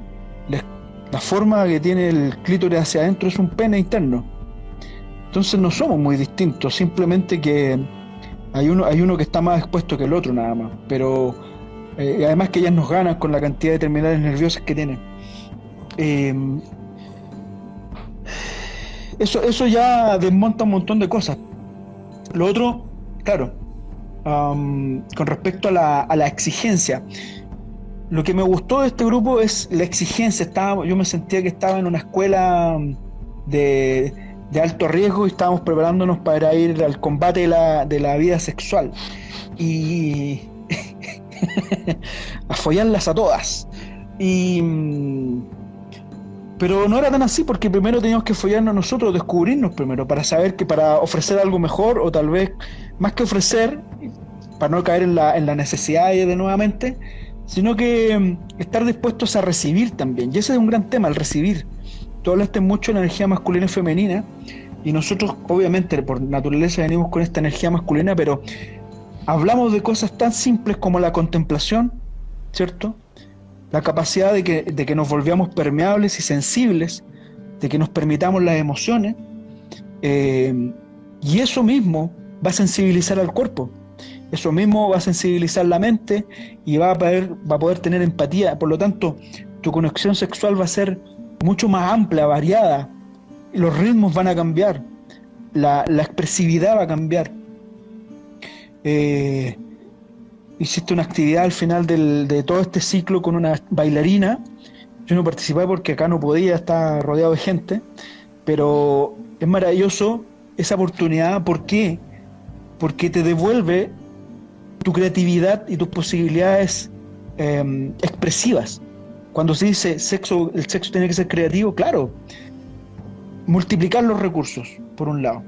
La, forma que tiene el clítoris hacia adentro es un pene interno. Entonces no somos muy distintos, simplemente que hay uno, hay uno que está más expuesto que el otro nada más. Pero eh, además que ellas nos ganan con la cantidad de terminales nerviosas que tienen. Em, eso, eso ya desmonta un montón de cosas. Lo otro, claro, con respecto a la, a la, exigencia. Lo que me gustó de este grupo es la exigencia. Estaba, yo me sentía que estaba en una escuela de, de alto riesgo y estábamos preparándonos para ir al combate de la, de la vida sexual. Y a follarlas a todas. Y pero no era tan así porque primero teníamos que follarnos nosotros, descubrirnos primero, para saber que para ofrecer algo mejor o tal vez más que ofrecer, para no caer en la, en la necesidad de nuevamente, sino que mm, estar dispuestos a recibir también. Y ese es un gran tema, el recibir. Tú hablaste mucho de la energía masculina y femenina y nosotros obviamente por naturaleza venimos con esta energía masculina, pero hablamos de cosas tan simples como la contemplación, ¿cierto? la capacidad de que, nos volvamos permeables y sensibles, de que nos permitamos las emociones, eh, y eso mismo va a sensibilizar al cuerpo, eso mismo va a sensibilizar la mente y va a poder, va a poder tener empatía, por lo tanto, tu conexión sexual va a ser mucho más amplia, variada, los ritmos van a cambiar, la, expresividad va a cambiar. Eh, hiciste una actividad al final de todo este ciclo con una bailarina. Yo no participé porque acá no podía estar rodeado de gente, pero es maravilloso esa oportunidad. ¿Por qué? Porque te devuelve tu creatividad y tus posibilidades em, expresivas. Cuando se dice sexo, el sexo tiene que ser creativo, claro, multiplicar los recursos, por un lado.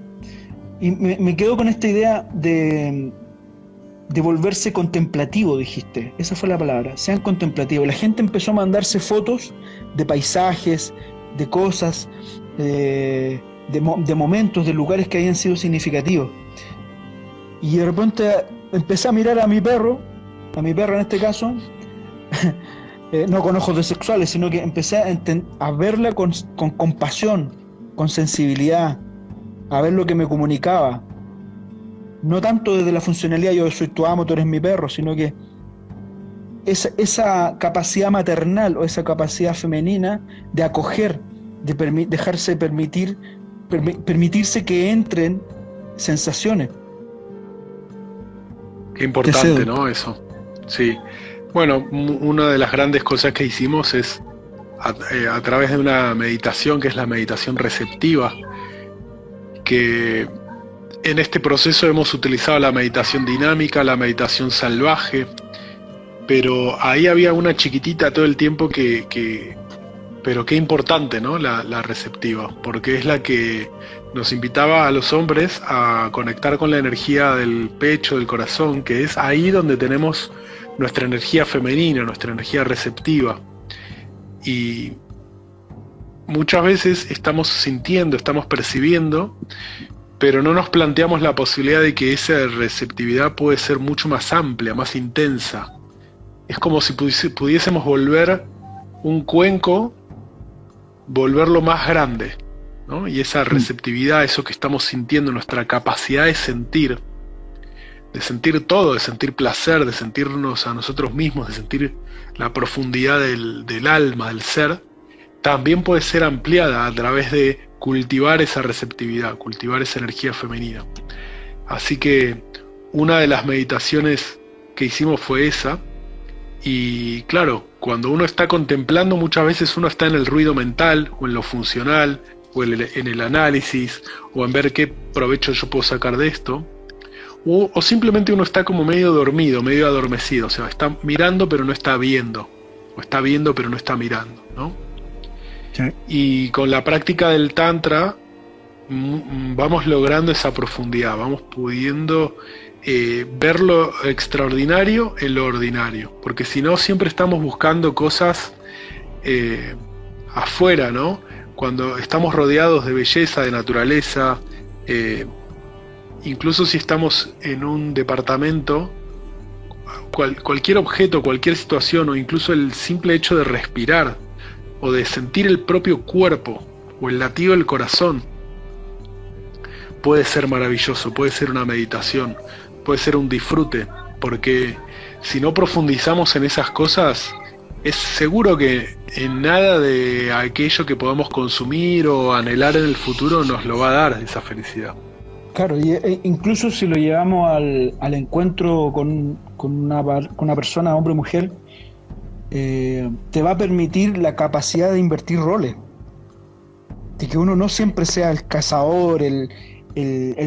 Y me quedo con esta idea de, de volverse contemplativo, dijiste. Esa fue la palabra. Sean contemplativos. La gente empezó a mandarse fotos de paisajes, de cosas, de, momentos, de lugares que habían sido significativos. Y de repente empecé a mirar a mi perro, a mi perro en este caso, eh, no con ojos de sexuales, sino que empecé a, a verla con, compasión, con sensibilidad, a ver lo que me comunicaba. No tanto desde la funcionalidad, yo soy tu amo, tú eres mi perro, sino que esa capacidad maternal o esa capacidad femenina de acoger, de dejarse permitir, permitirse que entren sensaciones. Qué importante, ¿no? Eso. Sí. Bueno, una de las grandes cosas que hicimos es eh, a, través de una meditación que es la meditación receptiva, que en este proceso hemos utilizado la meditación dinámica, la meditación salvaje, pero ahí había una chiquitita todo el tiempo que, pero qué importante, ¿no? La, la, receptiva, porque es la que nos invitaba a los hombres a conectar con la energía del pecho, del corazón, que es ahí donde tenemos nuestra energía femenina, nuestra energía receptiva. Y muchas veces estamos sintiendo, estamos percibiendo, pero no nos planteamos la posibilidad de que esa receptividad puede ser mucho más amplia, más intensa. Es como si pudiésemos volver un cuenco, volverlo más grande, y esa receptividad, eso que estamos sintiendo, nuestra capacidad de sentir, de sentir todo, de sentir placer, de sentirnos a nosotros mismos, de sentir la profundidad del, del alma, del ser, también puede ser ampliada a través de cultivar esa receptividad, cultivar esa energía femenina. Así que una de las meditaciones que hicimos fue esa. Y claro, cuando uno está contemplando, muchas veces uno está en el ruido mental o en lo funcional, o en el, análisis, o en ver qué provecho yo puedo sacar de esto, o, simplemente uno está como medio dormido, medio adormecido, o sea, está mirando pero no está viendo, o está viendo pero no está mirando, ¿no? Y con la práctica del Tantra mm, vamos logrando esa profundidad, vamos pudiendo eh, ver lo extraordinario en lo ordinario, porque si no siempre estamos buscando cosas eh, afuera, ¿no? Cuando estamos rodeados de belleza, de naturaleza, eh, incluso si estamos en un departamento, cualquier objeto, cualquier situación o incluso el simple hecho de respirar o de sentir el propio cuerpo o el latido del corazón puede ser maravilloso, puede ser una meditación, puede ser un disfrute, porque si no profundizamos en esas cosas, es seguro que en nada de aquello que podamos consumir o anhelar en el futuro nos lo va a dar esa felicidad. Claro, e, incluso si lo llevamos al, encuentro con, una, persona, hombre o mujer, eh, te va a permitir la capacidad de invertir roles. De que uno no siempre sea el cazador, el,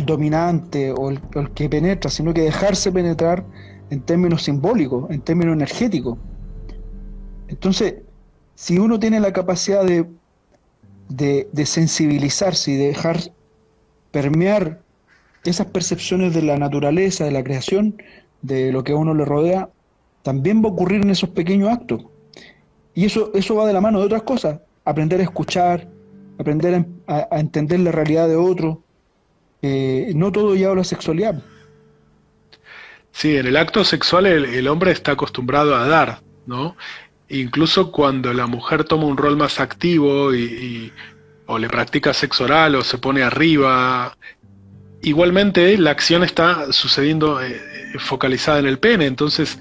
dominante o el, el que penetra, sino que dejarse penetrar en términos simbólicos, en términos energéticos entonces, si uno tiene la capacidad de, de, sensibilizarse y de dejar permear esas percepciones de la naturaleza, de la creación, de lo que a uno le rodea, también va a ocurrir en esos pequeños actos. Y eso, eso va de la mano de otras cosas. Aprender a escuchar, aprender a, entender la realidad de otro. Eh, no todo ya la sexualidad. Sí, en el acto sexual el, hombre está acostumbrado a dar, ¿no? Incluso cuando la mujer toma un rol más activo y, o le practica sexo oral o se pone arriba, igualmente la acción está sucediendo eh, focalizada en el pene, entonces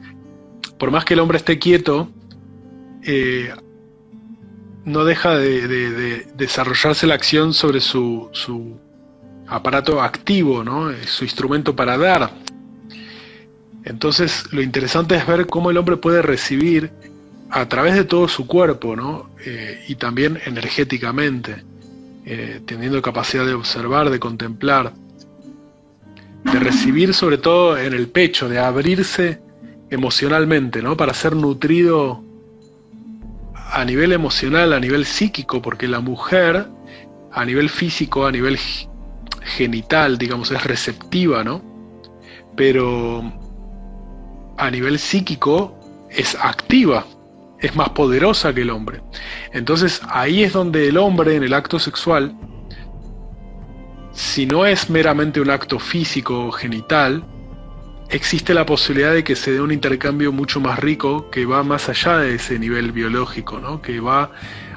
por más que el hombre esté quieto, eh, no deja de, desarrollarse la acción sobre su, su aparato activo, ¿no? su instrumento para dar. Entonces lo interesante es ver cómo el hombre puede recibir a través de todo su cuerpo, ¿no? Eh, y también energéticamente, eh, teniendo capacidad de observar, de contemplar, de recibir sobre todo en el pecho, de abrirse emocionalmente, ¿no? Para ser nutrido a nivel emocional, a nivel psíquico, porque la mujer, a nivel físico, a nivel genital, digamos, es receptiva, ¿no? Pero a nivel psíquico es activa, es más poderosa que el hombre. Entonces ahí es donde el hombre en el acto sexual, si no es meramente un acto físico o genital, existe la posibilidad de que se dé un intercambio mucho más rico que va más allá de ese nivel biológico, ¿no? que va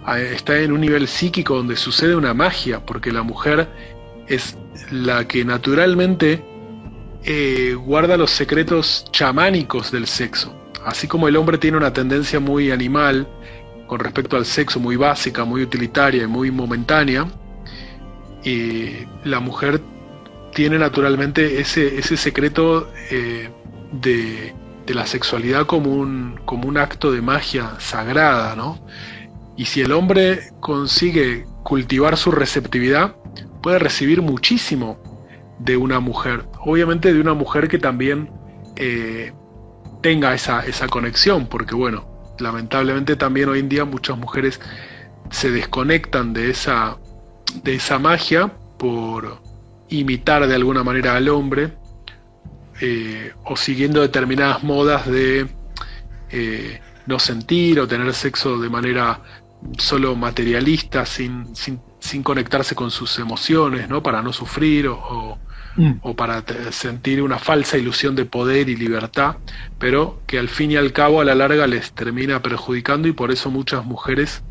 a, está en un nivel psíquico donde sucede una magia, porque la mujer es la que naturalmente eh, guarda los secretos chamánicos del sexo. Así como el hombre tiene una tendencia muy animal con respecto al sexo, muy básica, muy utilitaria y muy momentánea, y la mujer tiene naturalmente ese, ese secreto eh, de, la sexualidad como un, como un acto de magia sagrada, ¿no? Y si el hombre consigue cultivar su receptividad, puede recibir muchísimo de una mujer. Obviamente de una mujer que también eh, tenga esa, esa conexión, porque bueno, lamentablemente también hoy en día muchas mujeres se desconectan de esa, de esa magia por imitar de alguna manera al hombre eh, o siguiendo determinadas modas de eh, no sentir o tener sexo de manera solo materialista, sin, sin, conectarse con sus emociones, ¿no? para no sufrir o, mm. o, para sentir una falsa ilusión de poder y libertad, pero que al fin y al cabo a la larga les termina perjudicando y por eso muchas mujeres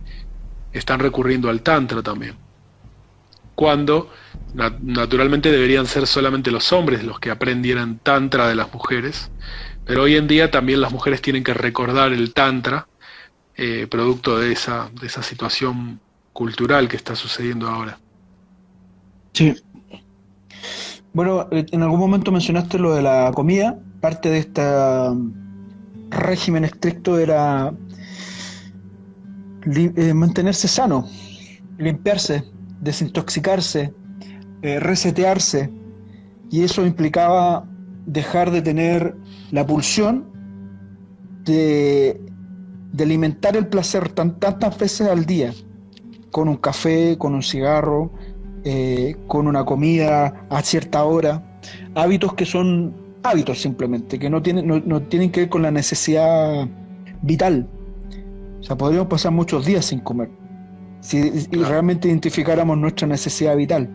están recurriendo al tantra también. Cuando naturalmente deberían ser solamente los hombres los que aprendieran tantra de las mujeres, pero hoy en día también las mujeres tienen que recordar el tantra, eh, producto de esa, de esa situación cultural que está sucediendo ahora. Sí. Bueno, eh, en algún momento mencionaste lo de la comida. Parte de este régimen estricto era eh, mantenerse sano, limpiarse, desintoxicarse, eh, resetearse, y eso implicaba dejar de tener la pulsión de, alimentar el placer tantas veces al día, con un café, con un cigarro, eh, con una comida a cierta hora, hábitos que son hábitos simplemente, que no tienen, no tienen que ver con la necesidad vital. O sea, podríamos pasar muchos días sin comer si realmente identificáramos nuestra necesidad vital.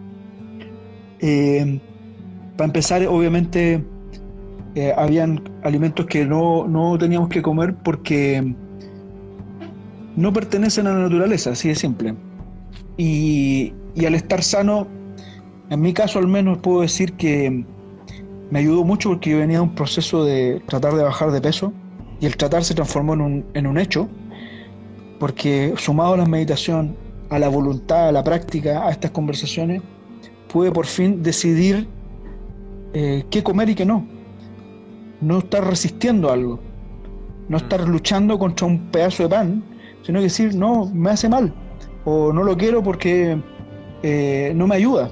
Eh, para empezar, obviamente, eh, habían alimentos que no, teníamos que comer porque no pertenecen a la naturaleza, así de simple. Y, y al estar sano, en mi caso al menos puedo decir que me ayudó mucho porque yo venía de un proceso de tratar de bajar de peso y el tratar se transformó en un, en un hecho porque sumado a la meditación, a la voluntad, a la práctica, a estas conversaciones, pude por fin decidir eh, qué comer y qué no. No estar resistiendo algo, no estar mm. luchando contra un pedazo de pan, sino decir, no, me hace mal, o no lo quiero porque eh, no me ayuda,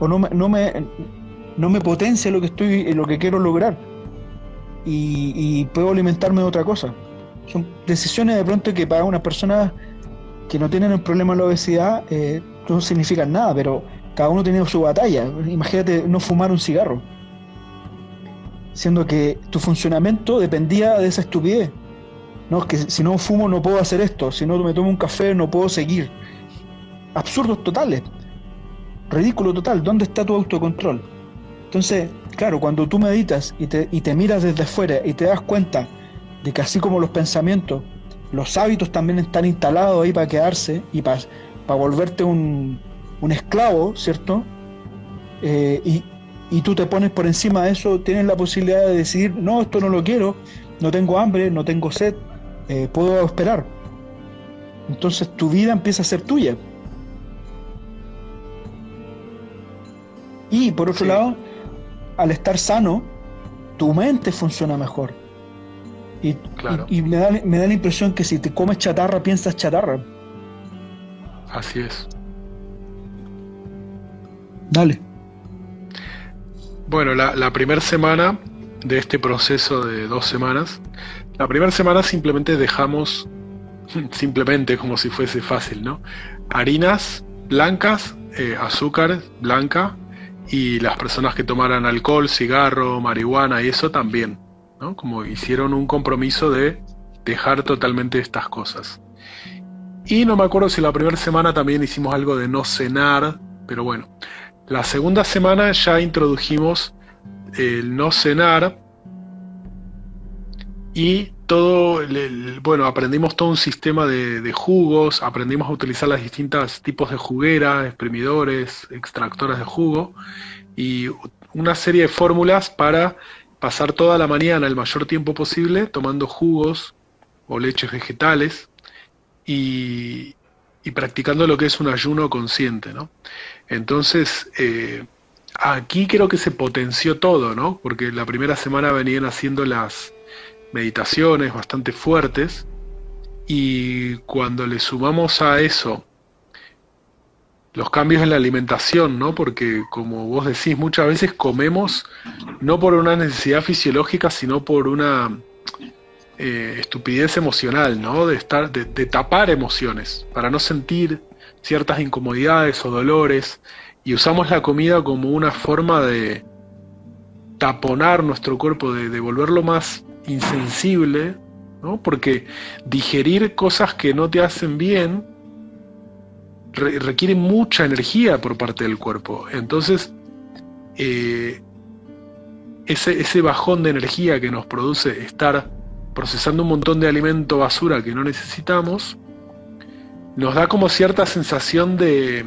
o no, no, me, no me potencia lo que, estoy, lo que quiero lograr, y puedo alimentarme de otra cosa. Son decisiones de pronto que para unas personas que no tienen el problema de la obesidad eh, no significan nada, pero cada uno tiene su batalla. Imagínate no fumar un cigarro, siendo que tu funcionamiento dependía de esa estupidez. No, que si no fumo no puedo hacer esto, si no me tomo un café no puedo seguir. Absurdos totales, ridículo total. ¿Dónde está tu autocontrol? Entonces, claro, cuando tú meditas y te, y te miras desde afuera y te das cuenta de que así como los pensamientos, los hábitos también están instalados ahí para quedarse y para, volverte un, esclavo, ¿cierto? Eh, y, tú te pones por encima de eso, tienes la posibilidad de decidir, no, esto no lo quiero, no tengo hambre, no tengo sed, eh, puedo esperar. Entonces tu vida empieza a ser tuya. Y por otro lado, al estar sano, tu mente funciona mejor. Y, y, me, da, me da la impresión que si te comes chatarra, piensas chatarra. Así es. Dale. Bueno, la, la primera semana de este proceso de dos semanas, la primera semana simplemente dejamos, simplemente como si fuese fácil, ¿no? Harinas blancas, eh, azúcar blanca y las personas que tomaran alcohol, cigarro, marihuana y eso también como hicieron un compromiso de dejar totalmente estas cosas. Y no me acuerdo si la primera semana también hicimos algo de no cenar, pero bueno. La segunda semana ya introdujimos el no cenar y todo, bueno, aprendimos todo un sistema de, jugos, aprendimos a utilizar las distintos tipos de jugueras, exprimidores, extractores de jugo y una serie de fórmulas para pasar toda la mañana el mayor tiempo posible tomando jugos o leches vegetales y, practicando lo que es un ayuno consciente, ¿no? Entonces, eh, aquí creo que se potenció todo, ¿no? Porque la primera semana venían haciendo las meditaciones bastante fuertes y cuando le sumamos a eso los cambios en la alimentación, ¿no? Porque como vos decís, muchas veces comemos no por una necesidad fisiológica, sino por una eh, estupidez emocional, ¿no? De estar, de, tapar emociones, para no sentir ciertas incomodidades o dolores, y usamos la comida como una forma de taponar nuestro cuerpo, de, de volverlo más insensible, ¿no? Porque digerir cosas que no te hacen bien requiere mucha energía por parte del cuerpo. Entonces, eh, ese, ese bajón de energía que nos produce estar procesando un montón de alimento basura que no necesitamos, nos da como cierta sensación de,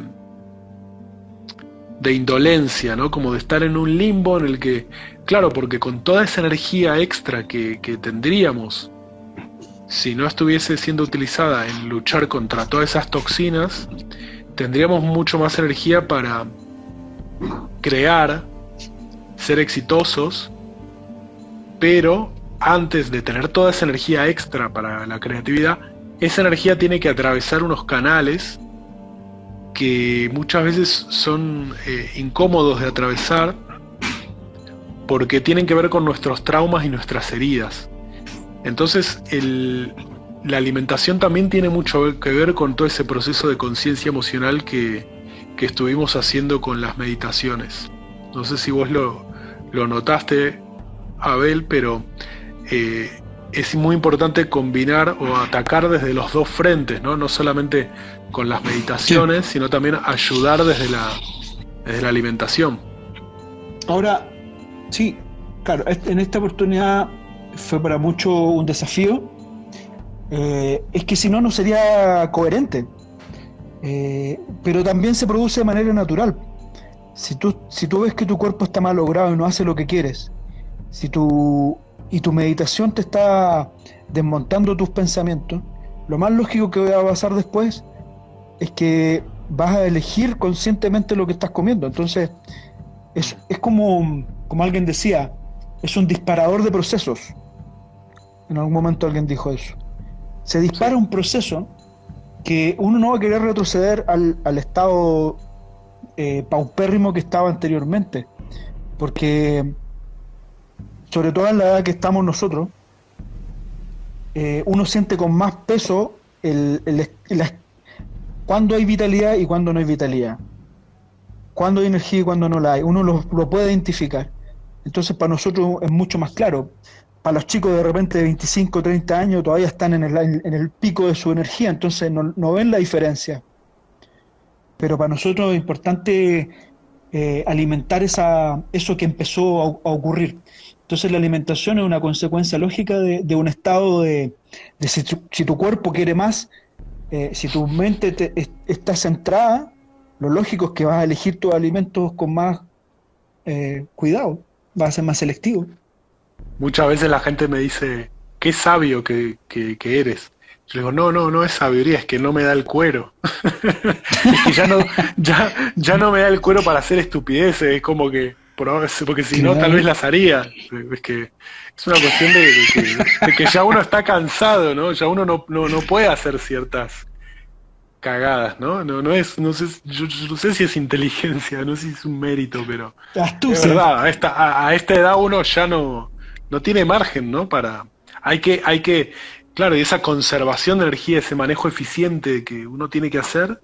de indolencia, ¿no? Como de estar en un limbo en el que, claro, porque con toda esa energía extra que, que tendríamos si no estuviese siendo utilizada en luchar contra todas esas toxinas, tendríamos mucho más energía para crear, ser exitosos, pero antes de tener toda esa energía extra para la creatividad, esa energía tiene que atravesar unos canales que muchas veces son eh, incómodos de atravesar porque tienen que ver con nuestros traumas y nuestras heridas. Entonces, la alimentación también tiene mucho que ver con todo ese proceso de conciencia emocional que, estuvimos haciendo con las meditaciones. No sé si vos lo, notaste, Abel, pero eh, es muy importante combinar o atacar desde los dos frentes, ¿no? No solamente con las meditaciones, sino también ayudar desde la, desde la alimentación. Ahora, sí, claro, en esta oportunidad fue para mucho un desafío. Eh, es que si no, no sería coherente. Eh, pero también se produce de manera natural. Si tú, si tú ves que tu cuerpo está mal logrado y no hace lo que quieres, si tu, y tu meditación te está desmontando tus pensamientos, lo más lógico que va a pasar después es que vas a elegir conscientemente lo que estás comiendo. Entonces, es, es como, como alguien decía, es un disparador de procesos. En algún momento alguien dijo eso. Se dispara un proceso que uno no va a querer retroceder al, estado eh, paupérrimo que estaba anteriormente. Porque, sobre todo en la edad que estamos nosotros, eh, uno siente con más peso el, cuando hay vitalidad y cuando no hay vitalidad. Cuando hay energía y cuando no la hay. Uno lo, lo puede identificar. Entonces, para nosotros es mucho más claro para los chicos de repente de 25, 30 años todavía están en el, en el pico de su energía, entonces no, ven la diferencia. Pero para nosotros es importante eh, alimentar esa, eso que empezó a, ocurrir. Entonces la alimentación es una consecuencia lógica de, un estado de, si, tu, cuerpo quiere más, eh, si tu mente está centrada, lo lógico es que vas a elegir tus alimentos con más eh, cuidado, vas a ser más selectivo. Muchas veces la gente me dice, qué sabio que, que, eres. Yo digo, no, no, no es sabiduría, es que no me da el cuero. es que ya no, ya, ya no me da el cuero para hacer estupideces, es como que, porque si no, tal vez las haría. Es que es una cuestión de, que, ya uno está cansado, ¿no? Ya uno no, no, no puede hacer ciertas cagadas, ¿no? No, no es, no sé, yo, no sé si es inteligencia, no sé si es un mérito, pero es verdad, a esta, a esta edad uno ya no, no tiene margen, ¿no? Para. Hay que, hay que. Claro, y esa conservación de energía, ese manejo eficiente que uno tiene que hacer,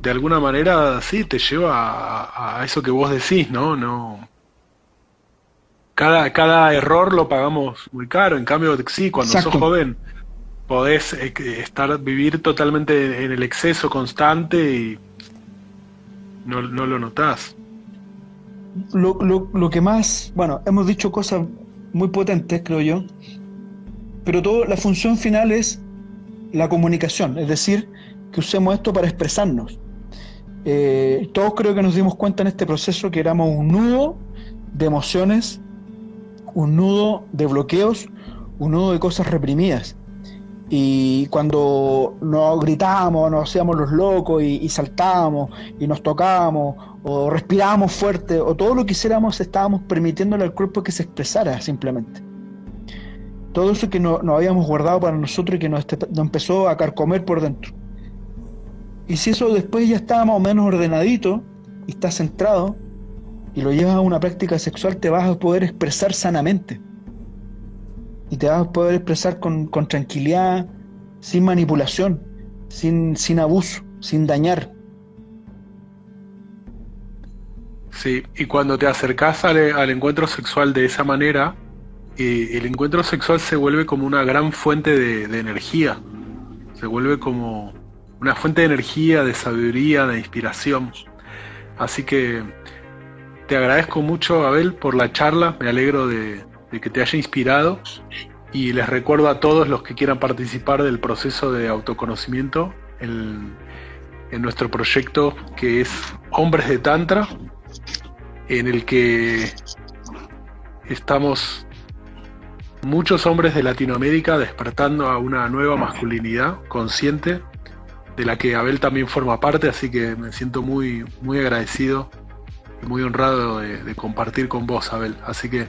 de alguna manera sí te lleva a, eso que vos decís, ¿no? No. Cada, cada error lo pagamos muy caro. En cambio, sí, cuando sos joven, podés eh, estar, vivir totalmente en el exceso constante y no, no lo notás. lo, lo, lo que más, bueno, hemos dicho cosas muy potentes, creo yo, pero todo, la función final es la comunicación, es decir, que usemos esto para expresarnos. Eh, todos creo que nos dimos cuenta en este proceso que éramos un nudo de emociones, un nudo de bloqueos, un nudo de cosas reprimidas. Y cuando nos gritábamos, nos hacíamos los locos y, saltábamos y nos tocábamos o respirábamos fuerte o todo lo que hiciéramos estábamos permitiéndole al cuerpo que se expresara simplemente. Todo eso que no, nos habíamos guardado para nosotros y que nos, nos empezó a carcomer por dentro. Y si eso después ya está más o menos ordenadito y está centrado y lo llevas a una práctica sexual, te vas a poder expresar sanamente. Y te vas a poder expresar con, tranquilidad, sin manipulación, sin, sin abuso, sin dañar. Sí, y cuando te acercas al, encuentro sexual de esa manera, el encuentro sexual se vuelve como una gran fuente de energía. Se vuelve como, una fuente de energía, de sabiduría, de inspiración. Así que te agradezco mucho, Abel, por la charla. Me alegro de, que te haya inspirado. Y les recuerdo a todos los que quieran participar del proceso de autoconocimiento en, en nuestro proyecto que es Hombres de Tantra, en el que estamos muchos hombres de Latinoamérica despertando a una nueva masculinidad consciente de la que Abel también forma parte, así que me siento muy, muy agradecido y muy honrado de, compartir con vos, Abel. Así que...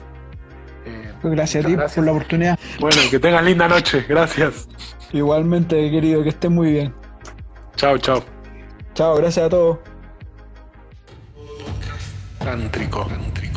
Eh, pues gracias a ti por la oportunidad. Bueno, que tengas linda noche, gracias. Igualmente, querido, que estés muy bien. Chao, chao. Chao, gracias a todos. Tántrico. Tántrico.